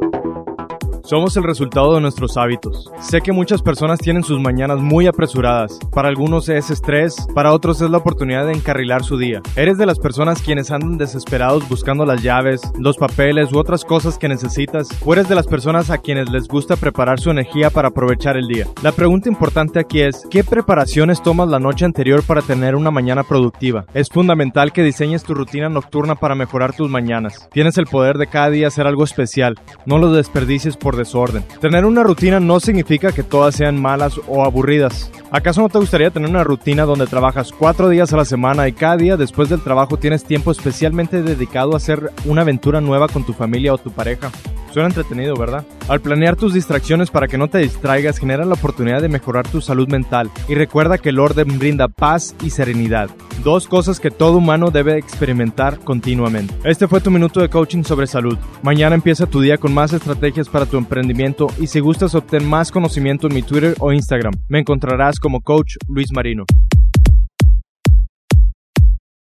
Thank you Somos el resultado de nuestros hábitos. Sé que muchas personas tienen sus mañanas muy apresuradas. Para algunos es estrés, para otros es la oportunidad de encarrilar su día. Eres de las personas quienes andan desesperados buscando las llaves, los papeles u otras cosas que necesitas, o eres de las personas a quienes les gusta preparar su energía para aprovechar el día. La pregunta importante aquí es, ¿qué preparaciones tomas la noche anterior para tener una mañana productiva? Es fundamental que diseñes tu rutina nocturna para mejorar tus mañanas. Tienes el poder de cada día hacer algo especial. No lo desperdicies por desorden. Tener una rutina no significa que todas sean malas o aburridas. ¿Acaso no te gustaría tener una rutina donde trabajas cuatro días a la semana y cada día después del trabajo tienes tiempo especialmente dedicado a hacer una aventura nueva con tu familia o tu pareja? Suena entretenido, ¿verdad? Al planear tus distracciones para que no te distraigas, genera la oportunidad de mejorar tu salud mental y recuerda que el orden brinda paz y serenidad. Dos cosas que todo humano debe experimentar continuamente. Este fue tu minuto de coaching sobre salud. Mañana empieza tu día con más estrategias para tu emprendimiento y si gustas obtener más conocimiento en mi Twitter o Instagram, me encontrarás como coach Luis Marino.